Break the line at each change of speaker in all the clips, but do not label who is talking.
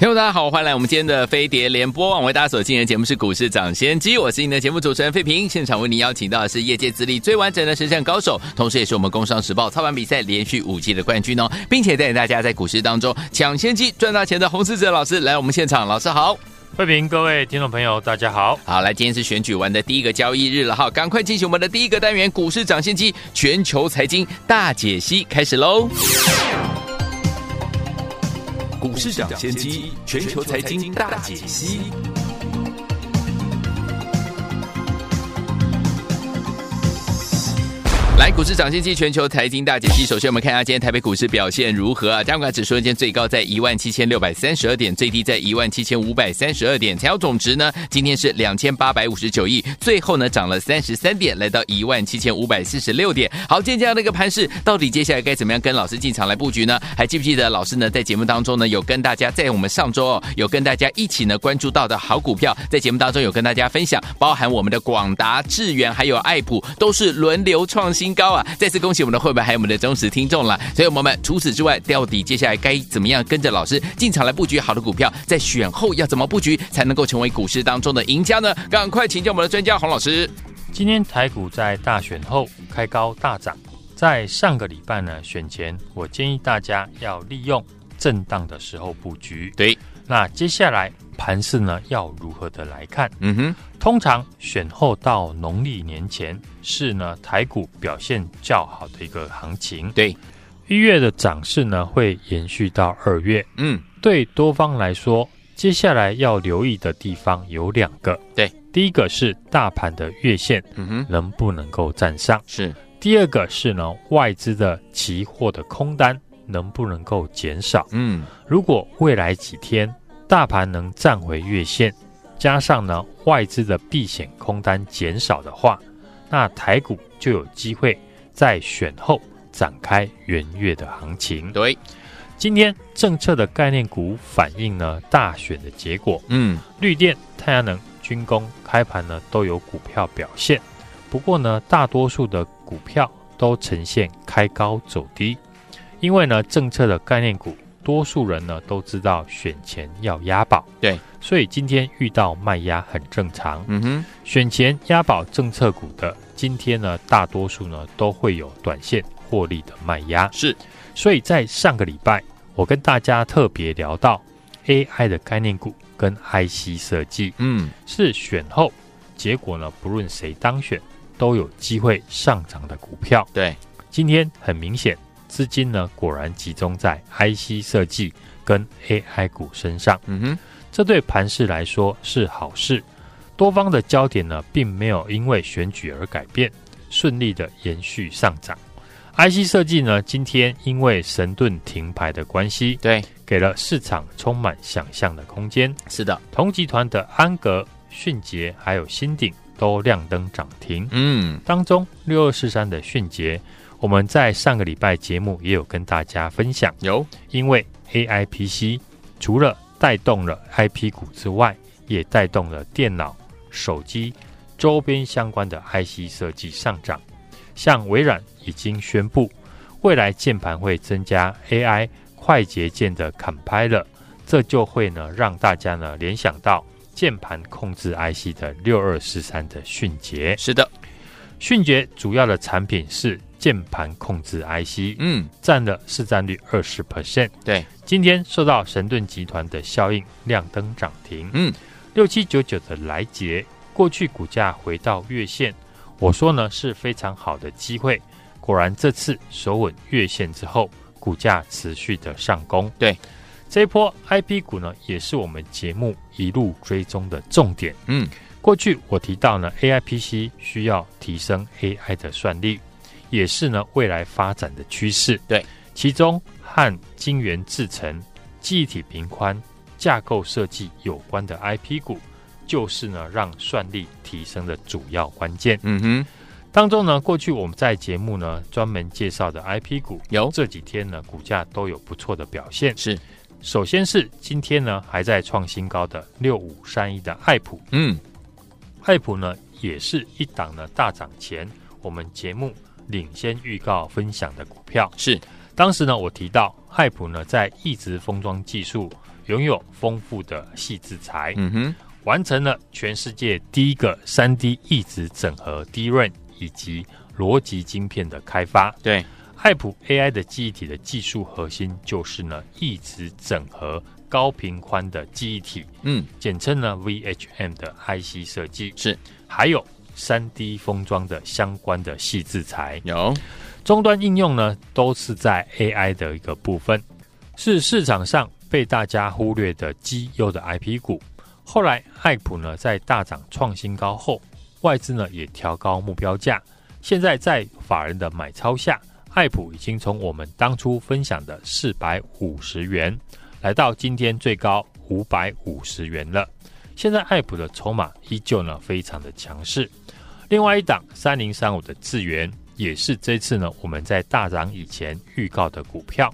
听众大家好，欢迎来我们今天的飞碟联播网，为大家所进行的节目是股市涨先机，我是您的节目主持人费平。现场为您邀请到的是业界资历最完整的实战高手，同时也是我们工商时报操盘比赛连续五季的冠军哦，并且带领大家在股市当中抢先机赚大钱的洪士哲老师来我们现场，老师好，
费平，各位听众朋友大家好，
好，来今天是选举完的第一个交易日了哈，赶快进行我们的第一个单元股市涨先机全球财经大解析开始喽。股市涨先机，全球财经大解析。来，股市涨先机全球财经大解析。首先，我们看一下今天台北股市表现如何啊？加权指数今天最高在一万七千六百三十二点，最低在一万七千五百三十二点。成交总值呢，今天是两千八百五十九亿，最后呢涨了三十三点，来到一万七千五百四十六点。好，今天这样的一个盘势，到底接下来该怎么样跟老师进场来布局呢？还记不记得老师呢在节目当中呢有跟大家在我们上周哦有跟大家一起呢关注到的好股票，在节目当中有跟大家分享，包含我们的广达、智原还有爱普都是轮流创新。高啊！再次恭喜我们的会员，还有我们的忠实听众了。所以，我们除此之外，到底接下来该怎么样跟着老师进场来布局好的股票？在选后要怎么布局才能够成为股市当中的赢家呢？赶快请教我们的专家洪老师。
今天台股在大选后开高大涨，在上个礼拜呢选前，我建议大家要利用震荡的时候布局。
对，
那接下来盘势呢要如何的来看？
嗯哼。
通常选后到农历年前是呢台股表现较好的一个行情。
对，
一月的涨势呢会延续到二月。
嗯，
对多方来说，接下来要留意的地方有两个。
对，
第一个是大盘的月线，
嗯哼，
能不能够站上？
是。
第二个是呢外资的期货的空单能不能够减少？
嗯，
如果未来几天大盘能站回月线。加上呢，外资的避险空单减少的话，那台股就有机会在选后展开元月的行情。
对，
今天政策的概念股反映呢大选的结果。
嗯，
绿电、太阳能、军工开盘呢都有股票表现，不过呢，大多数的股票都呈现开高走低，因为呢政策的概念股。多数人呢都知道选前要押宝，
对，
所以今天遇到卖压很正常。
嗯哼，
选前押宝政策股的今天呢，大多数呢都会有短线获利的卖压。
是，
所以在上个礼拜，我跟大家特别聊到 AI 的概念股跟 IC 设计，
嗯，
是选后结果呢，不论谁当选都有机会上涨的股票。
对，
今天很明显。资金呢，果然集中在 IC 设计跟 AI 股身上。
嗯哼，
这对盘市来说是好事。多方的焦点呢，并没有因为选举而改变，顺利的延续上涨。IC 设计呢，今天因为神盾停牌的关系，
对，
给了市场充满想象的空间。
是的，
同集团的安格、迅捷还有新鼎都亮灯涨停。
嗯，
当中六二四三的迅捷。我们在上个礼拜节目也有跟大家分享，
有
因为 AI PC 除了带动了 IP 股之外，也带动了电脑、手机周边相关的 IC 设计上涨。像微软已经宣布，未来键盘会增加 AI 快捷键的 Compiler，这就会呢让大家呢联想到键盘控制 IC 的六二四三的迅捷。
是的，
迅捷主要的产品是。键盘控制 IC，
嗯，
占了市占率二十 percent。
对，
今天受到神盾集团的效应，亮灯涨停。
嗯，
六七九九的来捷，过去股价回到月线，我说呢是非常好的机会。果然这次守稳月线之后，股价持续的上攻。
对，
这一波 IP 股呢，也是我们节目一路追踪的重点。
嗯，
过去我提到呢，AI PC 需要提升 AI 的算力，也是呢未来发展的趋势。
对，
其中和晶圆制程、记忆体频宽、架构设计有关的 IP 股，就是呢让算力提升的主要关键。
嗯哼，
当中呢，过去我们在节目呢专门介绍的 IP 股，
有
这几天呢股价都有不错的表现。
是，
首先是今天呢还在创新高的六五三一的爱普。
嗯。
爱普呢，也是一档呢大涨前，我们节目领先预告分享的股票。
是，
当时呢，我提到爱普呢在一直封装技术拥有丰富的细制材，
嗯哼，
完成了全世界第一个三 D 一直整合 DRAM 以及逻辑晶片的开发。
对，
爱普 AI 的记忆体的技术核心就是呢一直整合。高频宽的记忆体，
嗯，
简称呢 VHM 的 IC 设计
是，
还有三 D 封装的相关的细制材，
有
终端应用呢，都是在 AI 的一个部分，是市场上被大家忽略的绩优的 IP 股。后来爱普呢在大涨创新高后，外资呢也调高目标价，现在在法人的买超下，爱普已经从我们当初分享的四百五十元。来到今天最高五百五十元了。现在爱普的筹码依旧呢非常的强势。另外一档三零三五的智源也是这次呢我们在大涨以前预告的股票。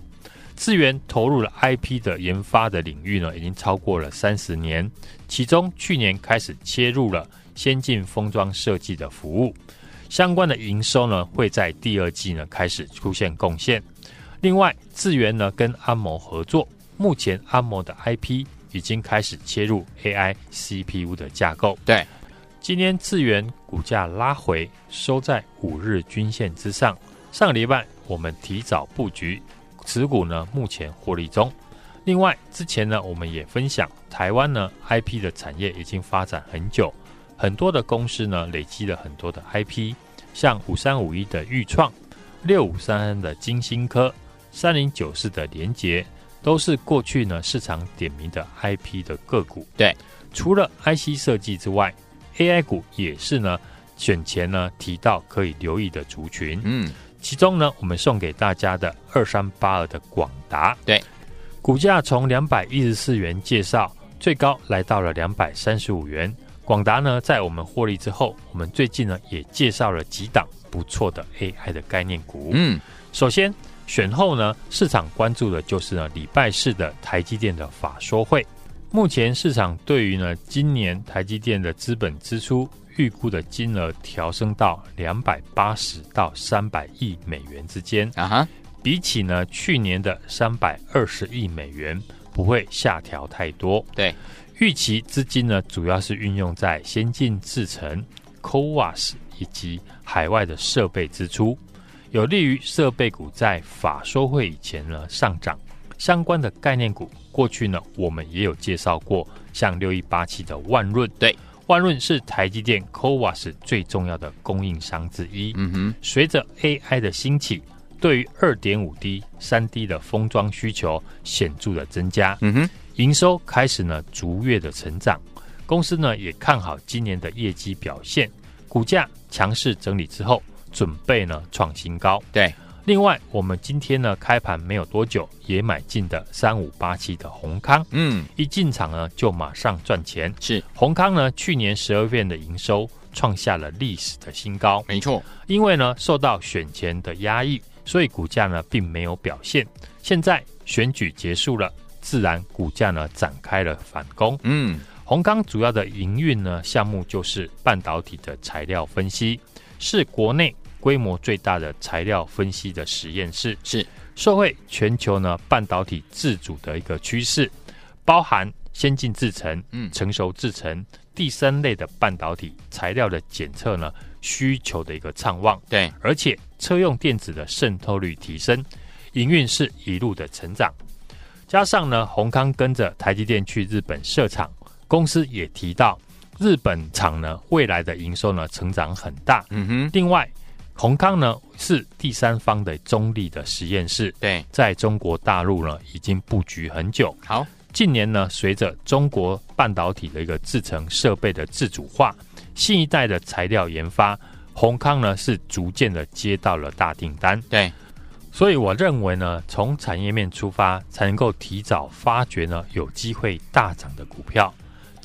智源投入了 IP 的研发的领域呢已经超过了三十年，其中去年开始切入了先进封装设计的服务，相关的营收呢会在第二季呢开始出现贡献。另外智源呢跟安谋合作。目前安谋的 IP 已经开始切入 AI CPU 的架构。
对，
今天智元股价拉回，收在五日均线之上。上个礼拜我们提早布局，持股呢目前获利中。另外之前呢我们也分享，台湾呢 IP 的产业已经发展很久，很多的公司呢累积了很多的 IP，像五三五一的钰创、六五三三的金星科、三零九四的联杰。都是过去呢市场点名的 IP 的个股。
对，
除了 IC 设计之外，AI 股也是呢选前呢提到可以留意的族群。
嗯，
其中呢我们送给大家的二三八二的广达，
对，
股价从两百一十四元介绍，最高来到了两百三十五元。广达呢在我们获利之后，我们最近呢也介绍了几档不错的 AI 的概念股。
嗯，
首先。选后呢，市场关注的就是呢礼拜四的台积电的法说会。目前市场对于呢今年台积电的资本支出预估的金额调升到两百八十到三百亿美元之间
啊哈，
比起呢去年的三百二十亿美元不会下调太多。
对，
预期资金呢主要是运用在先进制程、CoWAS 以及海外的设备支出。有利于设备股在法收会以前呢上涨，相关的概念股过去呢我们也有介绍过，像六一八七的万润，
对，
万润是台积电 CoWAS 最重要的供应商之一。
嗯哼，
随着 AI 的兴起，对于二点五 D、三 D 的封装需求显著的增加。
嗯哼，
营收开始呢逐月的成长，公司呢也看好今年的业绩表现，股价强势整理之后。准备呢创新高，
对。
另外，我们今天呢开盘没有多久，也买进的三五八七的宏康，
嗯，
一进场呢就马上赚钱。
是
宏康呢去年十二月的营收创下了历史的新高，
没错。
因为呢受到选前的压抑，所以股价呢并没有表现。现在选举结束了，自然股价呢展开了反攻。
嗯，
宏康主要的营运呢项目就是半导体的材料分析，是国内。规模最大的材料分析的实验室，是。社会全球呢半导体自主的一个趋势，包含先进制程、嗯，成熟制程、第三类的半导体材料的检测呢需求的一个畅旺，
对，
而且车用电子的渗透率提升，营运是一路的成长，加上呢宏康跟着台积电去日本设厂，公司也提到日本厂呢未来的营收呢成长很大，
嗯哼，
另外。宏康呢是第三方的中立的实验室，
对，
在中国大陆呢已经布局很久。
好，
近年呢，随着中国半导体的一个制程设备的自主化，新一代的材料研发，宏康呢是逐渐的接到了大订单。
对，
所以我认为呢，从产业面出发，才能够提早发掘呢有机会大涨的股票。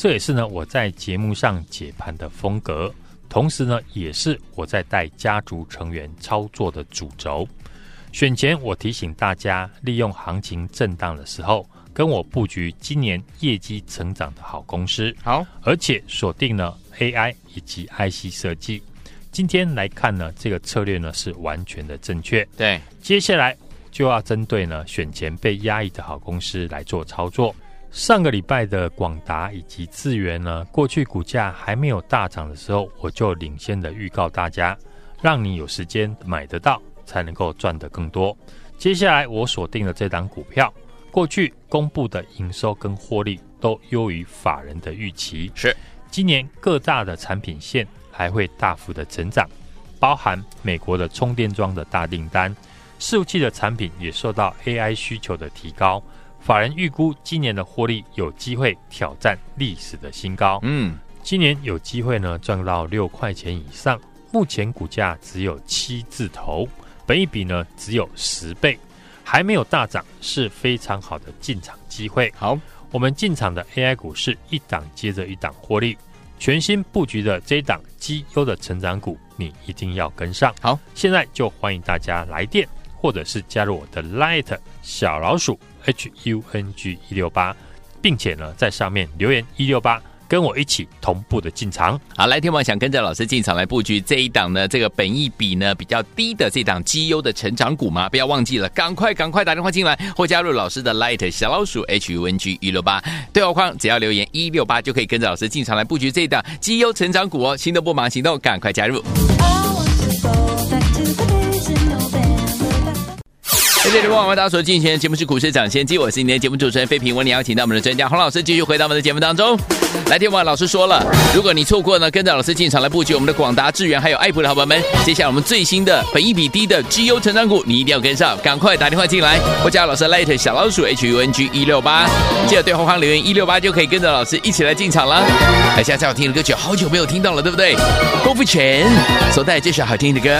这也是呢我在节目上解盘的风格，同时呢也是我在带家族成员操作的主轴。选前我提醒大家，利用行情震荡的时候，跟我布局今年业绩成长的好公司。
好，
而且锁定了 AI 以及 IC 设计。今天来看呢，这个策略呢是完全的正确。
对，
接下来就要针对呢选前被压抑的好公司来做操作。上个礼拜的广达以及智源呢，过去股价还没有大涨的时候，我就领先的预告大家，让你有时间买得到，才能够赚得更多。接下来我锁定了这档股票，过去公布的营收跟获利都优于法人的预期，
是
今年各大的产品线还会大幅的成长，包含美国的充电桩的大订单，伺服器的产品也受到 AI 需求的提高。法人预估今年的获利有机会挑战历史的新高。
嗯，
今年有机会呢赚到六块钱以上。目前股价只有七字头，本益比呢只有十倍，还没有大涨，是非常好的进场机会。
好，
我们进场的 AI 股是一档接着一档获利，全新布局的这一档绩优的成长股，你一定要跟上。
好，
现在就欢迎大家来电，或者是加入我的 Light 小老鼠。H U N G 一六八，并且呢，在上面留言一六八，跟我一起同步的进场。
好，来天王想跟着老师进场来布局这一档呢，这个本益比呢比较低的这档绩优的成长股吗？不要忘记了，赶快赶快打电话进来，或加入老师的 Light 小老鼠 H U N G 一六八对话框，只要留言一六八就可以跟着老师进场来布局这一档绩优成长股哦。心动不忙行动，赶快加入。这里，我们大家所进行的节目是股市涨先机，我是今天的节目主持人费平，为你邀请到我们的专家洪老师继续回到我们的节目当中。来电话老师说了，如果你错过呢，跟着老师进场来布局我们的广达、智源还有爱普的好朋友们，接下来我们最新的本益比低的绩优成长股，你一定要跟上，赶快打电话进来，或加老师 Light 小老鼠 H U N G 一六八，记得对话框留言一六八就可以跟着老师一起来进场了。来，现在最好听的歌曲，好久没有听到了，对不对？郭富城所带来这首好听的歌。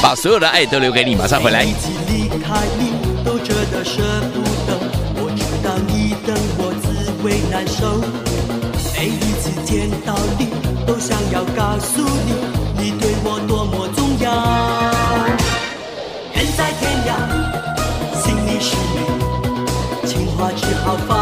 把所有的爱都留给你，马上回来。
每一次离开你，都觉得舍不得。我知道你等我滋味难受。每一次见到你，都想要告诉你，你对我多么重要。远在天涯，心里是你，情话只好放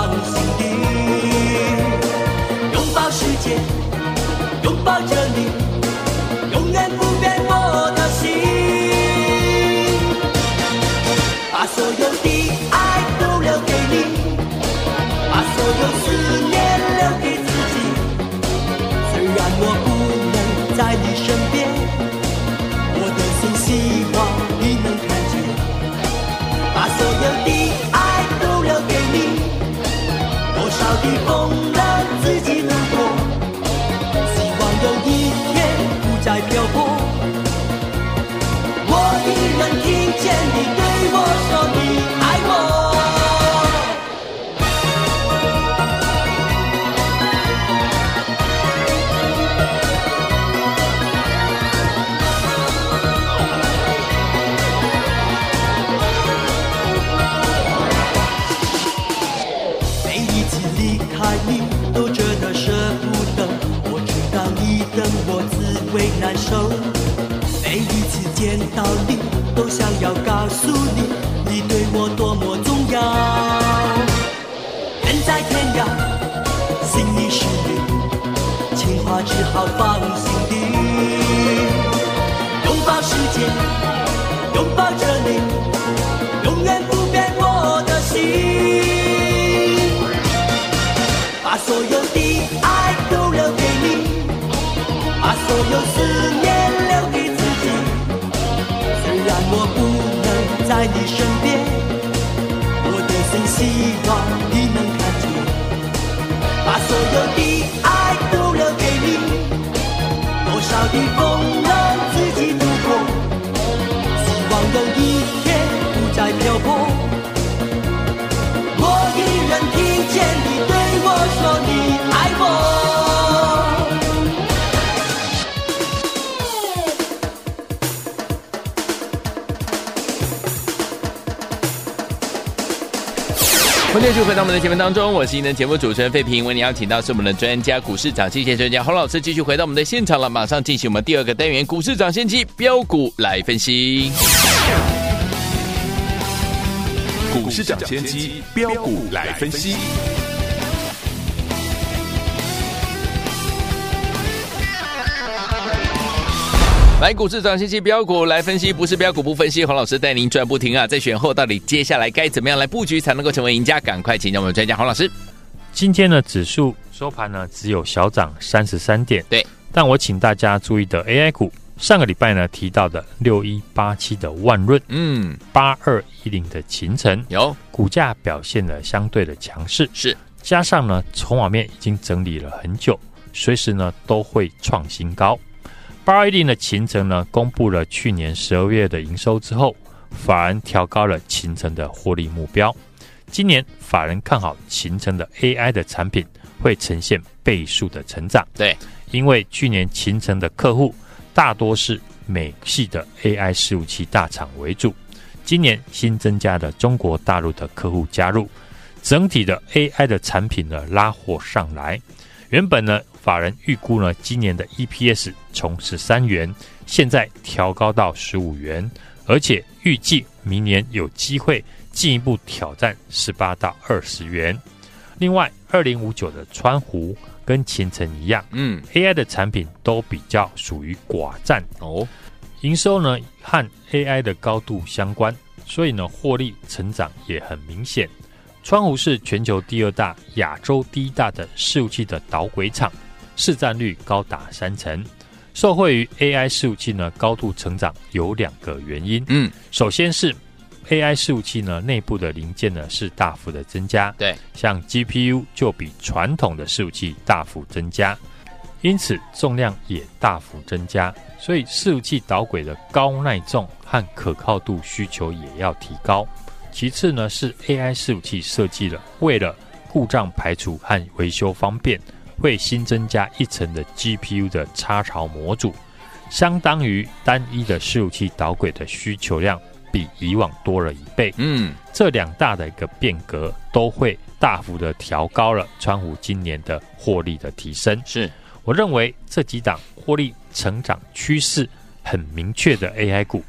放心底。拥抱世界，拥抱着你，永远不变我的心。把所有的爱都留给你，把所有思念留给自己。虽然。我不能在你。身边，我的心希望你。能看见，把所有的逆风自己度过希望有一天不再漂泊。
我依然听见继续回到我们的节目当中，我是您的节目主持人费平。为您邀请到是我们的专家股市长，新鲜专家洪老师，继续回到我们的现场了。马上进行我们第二个单元股市长先机标股来分析。
股市长先机标股来分析。
来，股市涨先机飙股来分析，不是标股不分析。黄老师带您赚不停啊！在选后到底接下来该怎么样来布局才能够成为赢家？赶快请教我们专家黄老师。
今天的，指数收盘呢只有小涨三十三点。
对，
但我请大家注意的 AI 股，上个礼拜呢提到的六一八七的万润，
嗯，
八二一零的秦城，
有
股价表现的相对的强势，
是
加上呢筹码面已经整理了很久，随时呢都会创新高。八二一零的勤诚呢，公布了去年十二月的营收之后，法人调高了勤诚的获利目标。今年法人看好勤诚的 AI 的产品会呈现倍数的成长。
对，
因为去年勤诚的客户大多是美系的 AI 服务器大厂为主，今年新增加的中国大陆的客户加入，整体的 AI 的产品呢拉货上来。原本呢，法人预估呢，今年的 EPS 从十三元，现在调高到十五元，而且预计明年有机会进一步挑战十八到二十元。另外，二零五九的川湖跟前程一样，
嗯
，AI 的产品都比较属于寡占
哦，
营收呢和 AI 的高度相关，所以呢获利成长也很明显。川湖是全球第二大、亚洲第一大的伺服器的导轨厂，市占率高达三成。受惠于 AI 伺服器呢高度成长，有两个原因。
嗯，
首先是 AI 伺服器呢内部的零件呢是大幅的增加，
对，
像 GPU 就比传统的伺服器大幅增加，因此重量也大幅增加，所以伺服器导轨的高耐重和可靠度需求也要提高。其次呢，是 AI 伺服器设计了，为了故障排除和维修方便，会新增加一层的 GPU 的插槽模组，相当于单一的伺服器导轨的需求量比以往多了一倍。
嗯，
这两大的一个变革，都会大幅的调高了川湖今年的获利的提升。
是
我认为这几档获利成长趋势很明确的 AI 股。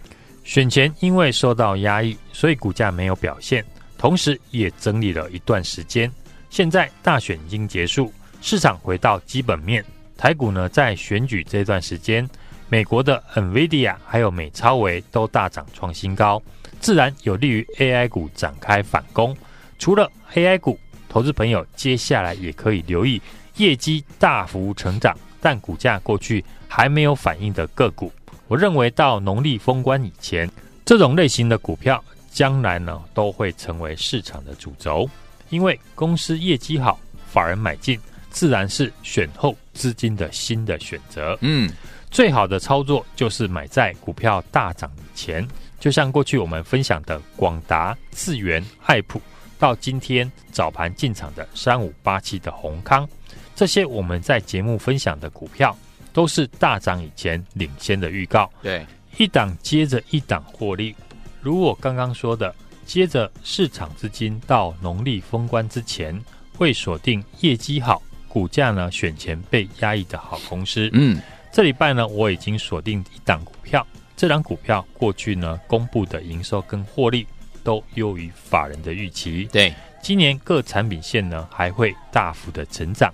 选前因为受到压抑，所以股价没有表现，同时也整理了一段时间。现在大选已经结束，市场回到基本面。台股呢，在选举这段时间，美国的 NVIDIA 还有美超微都大涨创新高，自然有利于 AI 股展开反攻。除了 AI 股，投资朋友接下来也可以留意业绩大幅成长，但股价过去还没有反应的个股。我认为到农历封关以前，这种类型的股票将来呢都会成为市场的主轴，因为公司业绩好，法人买进，自然是选后资金的新的选择。
嗯，
最好的操作就是买在股票大涨以前，就像过去我们分享的广达、智源、爱普，到今天早盘进场的三五八七的宏康，这些我们在节目分享的股票。都是大涨以前领先的预告，
对，
一档接着一档获利。如我刚刚说的，接着市场资金到农历封关之前，会锁定业绩好、股价呢选前被压抑的好公司。
嗯，
这礼拜呢，我已经锁定一档股票，这档股票过去呢公布的营收跟获利都优于法人的预期。
对，
今年各产品线呢还会大幅的成长。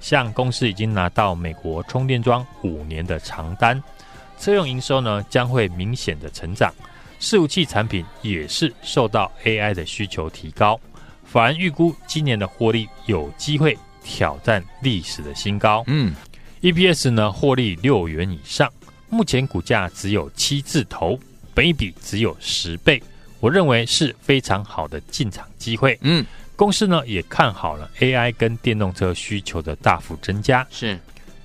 像公司已经拿到美国充电桩五年的长单，车用营收呢将会明显的成长，伺服器产品也是受到 AI 的需求提高，法人预估今年的获利有机会挑战历史的新高。
嗯
，EPS 呢获利六元以上，目前股价只有七字头，本益比只有十倍，我认为是非常好的进场机会。
嗯。
公司呢也看好了 AI 跟电动车需求的大幅增加，
是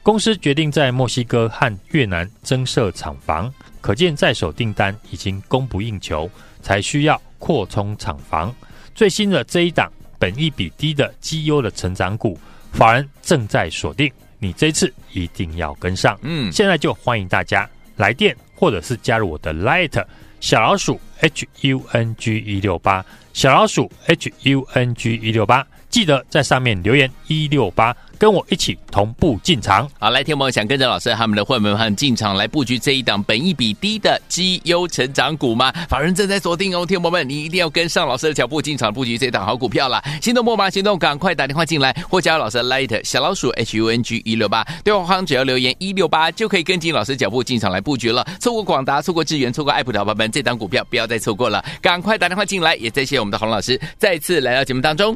公司决定在墨西哥和越南增设厂房，可见在手订单已经供不应求，才需要扩充厂房。最新的这一档本益比低的绩优的成长股，法人正在锁定，你这次一定要跟上。
嗯，
现在就欢迎大家来电或者是加入我的 Light 小老鼠 H U N G 一六八，小老鼠 H U N G 一六八，记得在上面留言一六八。跟我一起同步进场，
好，来，听友们想跟着老师他们的会员们进场来布局这一档本一比低的绩优成长股吗？法人正在锁定哦，听友们，你一定要跟上老师的脚步进场布局这档好股票了！心动不马行动，赶快打电话进来，或加老师的 Light 小老鼠 H U N G 一六八，对话框只要留言一六八就可以跟进老师脚步进场来布局了。错过广达，错过智源，错过爱普的伙伴们，这档股票不要再错过了，赶快打电话进来！也谢谢我们的洪老师再次来到节目当中。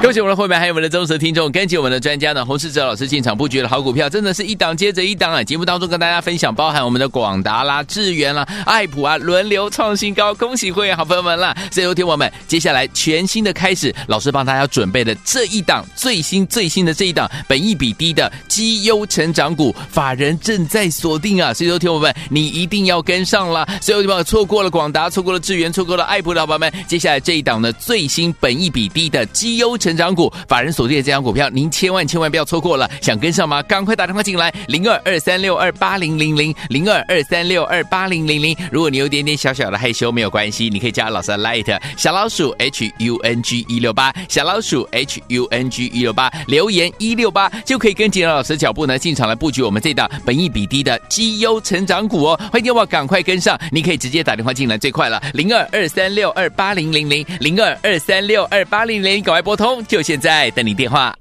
恭喜我们的会员，还有我们的忠实听众，跟紧我们的专家呢，洪世哲老师进场布局的好股票，真的是一档接着一档啊！节目当中跟大家分享，包含我们的广达啦、智源啦、爱普啊，轮流创新高，恭喜会员好朋友们啦！所以，有听我们，接下来全新的开始，老师帮大家准备的这一档最新最新的这一档，本益比低的绩优成长股，法人正在锁定啊！所以，有听我们，你一定要跟上啦！所以，有听友们错过了广达，错过了智源，错过了爱普的好朋友们，接下来这一档呢，最新本益比低的绩优成成长股，法人锁定的这张股票，您千万千万不要错过了。想跟上吗？赶快打电话进来，零二二三六二八零零零，零二二三六二八零零零。如果你有点点小小的害羞，没有关系，你可以加老师的 Light 小老鼠 H U N G 一六八，小老鼠 H U N G 一六八，留言一六八就可以跟紧老师脚步呢，进场来布局我们这档本益比低的绩优成长股哦。欢迎电话赶快跟上，你可以直接打电话进来最快了，零二二三六二八零零零，零二二三六二八零零，赶快拨通，就现在。等你电话。